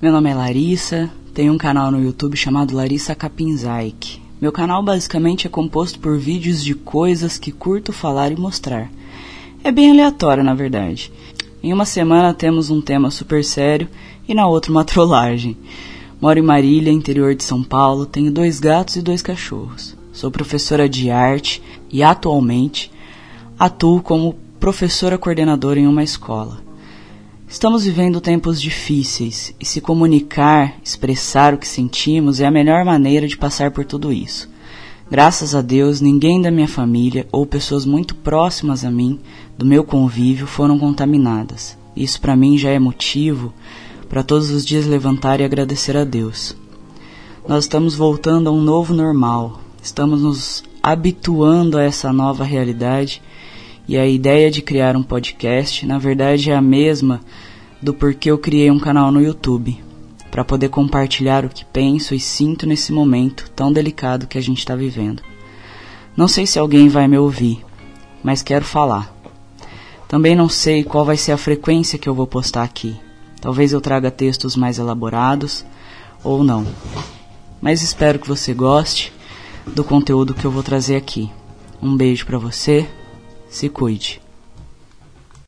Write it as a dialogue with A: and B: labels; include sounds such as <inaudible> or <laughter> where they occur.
A: Meu nome é Larissa, tenho um canal no YouTube chamado Larissa Kapinzaik. Meu canal basicamente é composto por vídeos de coisas que curto falar e mostrar. É bem aleatório, na verdade. Em uma semana temos um tema super sério e na outra uma <laughs> trollagem. Moro em Marília, interior de São Paulo, tenho dois gatos e dois cachorros. Sou professora de arte e atualmente atuo como professora coordenadora em uma escola. Estamos vivendo tempos difíceis e se comunicar, expressar o que sentimos é a melhor maneira de passar por tudo isso. Graças a Deus, ninguém da minha família ou pessoas muito próximas a mim, do meu convívio, foram contaminadas. Isso para mim já é motivo para todos os dias levantar e agradecer a Deus. Nós estamos voltando a um novo normal, estamos nos habituando a essa nova realidade e a ideia de criar um podcast, na verdade, é a mesma do porquê eu criei um canal no YouTube, para poder compartilhar o que penso e sinto nesse momento tão delicado que a gente está vivendo. Não sei se alguém vai me ouvir, mas quero falar. Também não sei qual vai ser a frequência que eu vou postar aqui. Talvez eu traga textos mais elaborados ou não. Mas espero que você goste do conteúdo que eu vou trazer aqui. Um beijo para você se cuide.